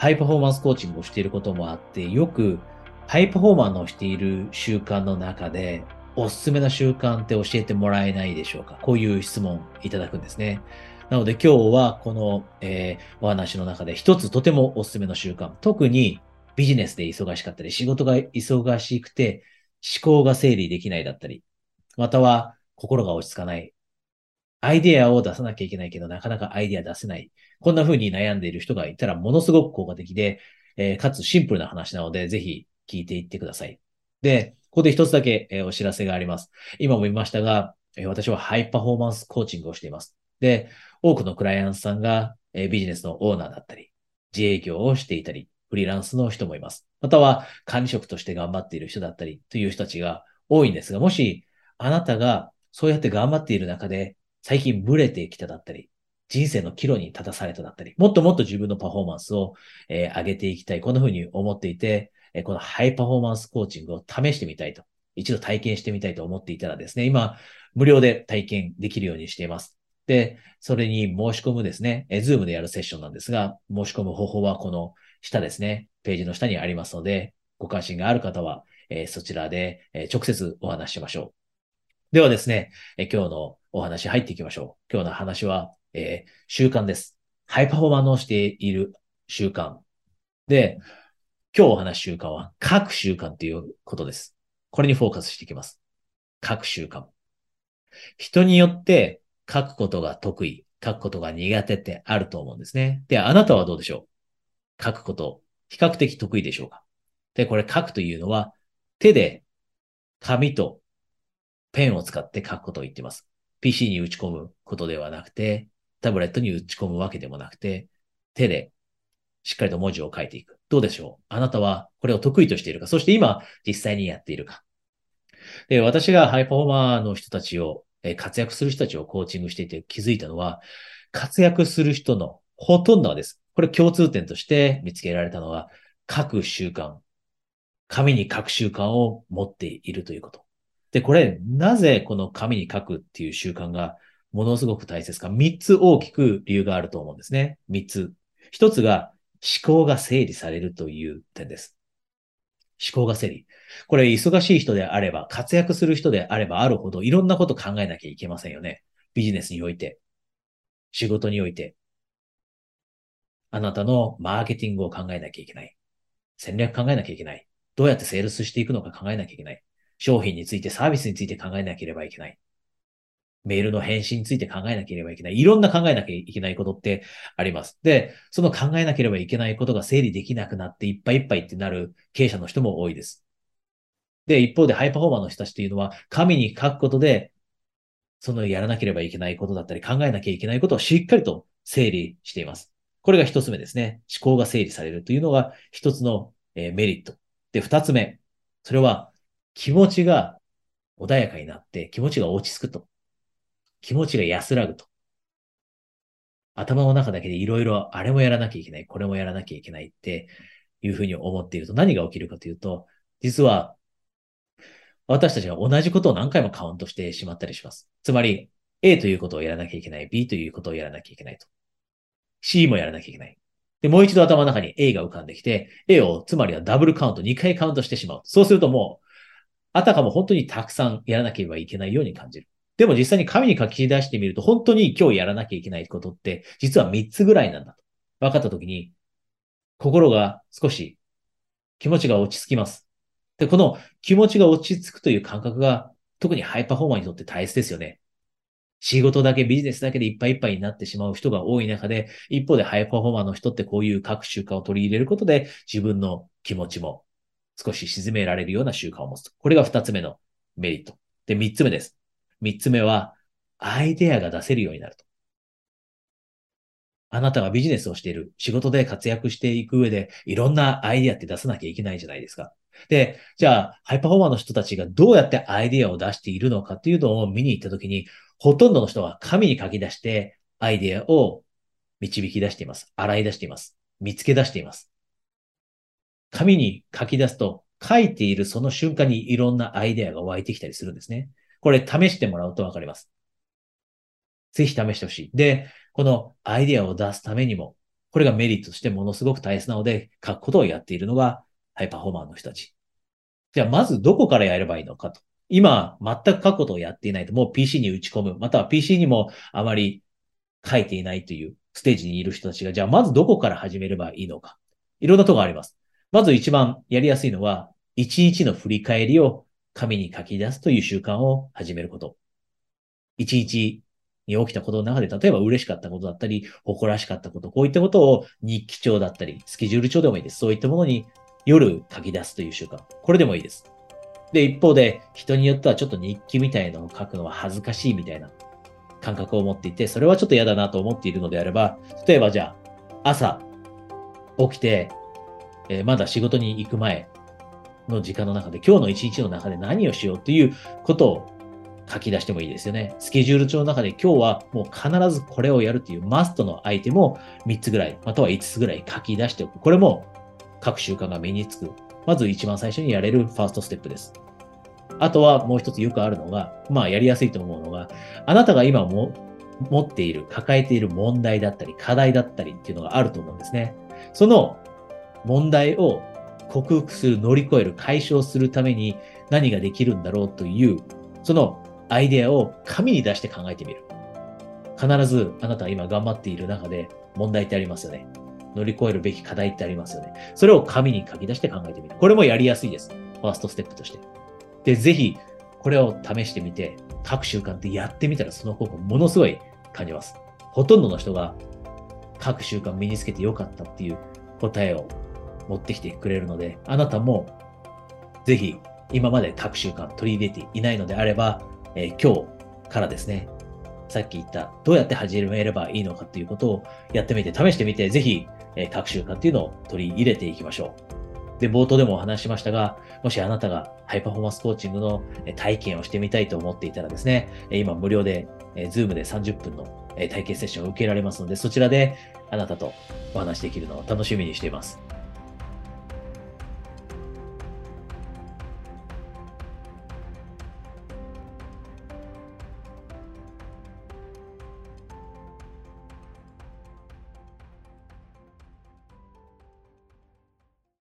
ハイパフォーマンスコーチングをしていることもあって、よくハイパフォーマーのしている習慣の中で、おすすめな習慣って教えてもらえないでしょうか？こういう質問いただくんですね。なので今日はこの、えー、お話の中で一つとてもおすすめの習慣、特にビジネスで忙しかったり、仕事が忙しくて思考が整理できないだったり、または心が落ち着かない。アイデアを出さなきゃいけないけど、なかなかアイデア出せない。こんな風に悩んでいる人がいたら、ものすごく効果的で、えー、かつシンプルな話なので、ぜひ聞いていってください。で、ここで一つだけ、えー、お知らせがあります。今も言いましたが、えー、私はハイパフォーマンスコーチングをしています。で、多くのクライアントさんが、えー、ビジネスのオーナーだったり、自営業をしていたり、フリーランスの人もいます。または管理職として頑張っている人だったりという人たちが多いんですが、もしあなたがそうやって頑張っている中で最近ブレてきただったり、人生の岐路に立たされただったり、もっともっと自分のパフォーマンスを、えー、上げていきたい。こんな風に思っていて、えー、このハイパフォーマンスコーチングを試してみたいと、一度体験してみたいと思っていたらですね、今、無料で体験できるようにしています。で、それに申し込むですね、 Zoom でやるセッションなんですが、申し込む方法はこの下ですね、ページの下にありますので、ご関心がある方は、えー、そちらで、え、直接お話ししましょう。ではですね、え、今日のお話入っていきましょう。今日の話は、え習慣です。ハイパフォーマンスをしている習慣。で、今日お話習慣は書く習慣ということです。これにフォーカスしていきます。書く習慣。人によって書くことが得意、書くことが苦手ってあると思うんですね。で、あなたはどうでしょう？書くこと、比較的得意でしょうか？で、これ書くというのは、手で紙とペンを使って書くことを言っています。PC に打ち込むことではなくて、タブレットに打ち込むわけでもなくて、手でしっかりと文字を書いていく。どうでしょう？あなたはこれを得意としているか？そして今実際にやっているか？で、私がハイパフォーマーの人たちを、活躍する人たちをコーチングしていて気づいたのは、活躍する人のほとんどはです。これ共通点として見つけられたのは、書く習慣。紙に書く習慣を持っているということ。で、これ、なぜこの紙に書くっていう習慣がものすごく大切か。三つ大きく理由があると思うんですね。三つ。一つが思考が整理されるという点です。思考が整理。これ、忙しい人であれば、活躍する人であればあるほど、いろんなこと考えなきゃいけませんよね。ビジネスにおいて、仕事において、あなたのマーケティングを考えなきゃいけない。戦略考えなきゃいけない。どうやってセールスしていくのか考えなきゃいけない。商品について、サービスについて考えなければいけない。メールの返信について考えなければいけない。いろんな考えなきゃいけないことってあります。で、その考えなければいけないことが整理できなくなっていっぱいいっぱいってなる経営者の人も多いです。で、一方でハイパフォーマーの人たちっていうのは、紙に書くことで、そのやらなければいけないことだったり、考えなきゃいけないことをしっかりと整理しています。これが一つ目ですね。思考が整理されるというのが一つの、メリット。で、二つ目。それは気持ちが穏やかになって気持ちが落ち着くと。気持ちが安らぐと。頭の中だけでいろいろあれもやらなきゃいけない、これもやらなきゃいけないっていうふうに思っていると何が起きるかというと、実は私たちが同じことを何回もカウントしてしまったりします。つまり、A ということをやらなきゃいけない、B ということをやらなきゃいけないと。C もやらなきゃいけない。で、もう一度頭の中に A が浮かんできて、A をつまりはダブルカウント、2回カウントしてしまう。そうするともう、あたかも本当にたくさんやらなければいけないように感じる。でも実際に紙に書き出してみると、本当に今日やらなきゃいけないことって、実は3つぐらいなんだと。分かったときに、心が少し気持ちが落ち着きます。で、この気持ちが落ち着くという感覚が、特にハイパフォーマーにとって大切ですよね。仕事だけ、ビジネスだけでいっぱいいっぱいになってしまう人が多い中で、一方でハイパフォーマーの人ってこういう各習慣を取り入れることで、自分の気持ちも少し沈められるような習慣を持つ。これが二つ目のメリット。で、三つ目です。三つ目は、アイデアが出せるようになると。あなたがビジネスをしている、仕事で活躍していく上で、いろんなアイデアって出さなきゃいけないじゃないですか。で、じゃあ、ハイパフォーマーの人たちがどうやってアイデアを出しているのかっていうのを見に行ったときに、ほとんどの人は紙に書き出してアイデアを導き出しています。洗い出しています。見つけ出しています。紙に書き出すと、書いているその瞬間にいろんなアイデアが湧いてきたりするんですね。これ試してもらうとわかります。ぜひ試してほしい。で、このアイデアを出すためにも、これがメリットとしてものすごく大切なので、書くことをやっているのがハイパフォーマーの人たち。じゃあ、まずどこからやればいいのかと。今、全く書くことをやっていないと、もう PC に打ち込む、または PC にもあまり書いていないというステージにいる人たちが、じゃあまずどこから始めればいいのか。いろんなとこがあります。まず一番やりやすいのは、一日の振り返りを紙に書き出すという習慣を始めること。一日に起きたことの中で、例えば嬉しかったことだったり、誇らしかったこと、こういったことを日記帳だったり、スケジュール帳でもいいです。そういったものに夜書き出すという習慣。これでもいいです。で、一方で、人によってはちょっと日記みたいなのを書くのは恥ずかしいみたいな感覚を持っていて、それはちょっと嫌だなと思っているのであれば、例えばじゃあ、朝起きて、えー、まだ仕事に行く前の時間の中で、今日の一日の中で何をしようっていうことを書き出してもいいですよね。スケジュール帳の中で今日はもう必ずこれをやるっていうマストのアイテムを3つぐらい、または5つぐらい書き出しておく。これも各習慣が身につく。まず一番最初にやれるファーストステップです。あとはもう一つよくあるのが、まあやりやすいと思うのが、あなたが今も持っている、抱えている問題だったり、課題だったりっていうのがあると思うんですね。その問題を克服する、乗り越える、解消するために何ができるんだろうという、そのアイデアを紙に出して考えてみる。必ずあなたは今頑張っている中で問題ってありますよね。乗り越えるべき課題ってありますよね。それを紙に書き出して考えてみる。これもやりやすいです。ファーストステップとして。で、ぜひ、これを試してみて、各習慣ってやってみたらその効果ものすごい感じます。ほとんどの人が各習慣身につけてよかったっていう答えを持ってきてくれるので、あなたもぜひ今まで各習慣取り入れていないのであれば、えー、今日からですね、さっき言ったどうやって始めればいいのかっていうことをやってみて、試してみて、ぜひ、えー、各習慣っていうのを取り入れていきましょう。で、冒頭でもお話ししましたが、もしあなたがハイパフォーマンスコーチングの体験をしてみたいと思っていたらですね、今無料で、ズームで30分の体験セッションを受けられますので、そちらであなたとお話しできるのを楽しみにしています。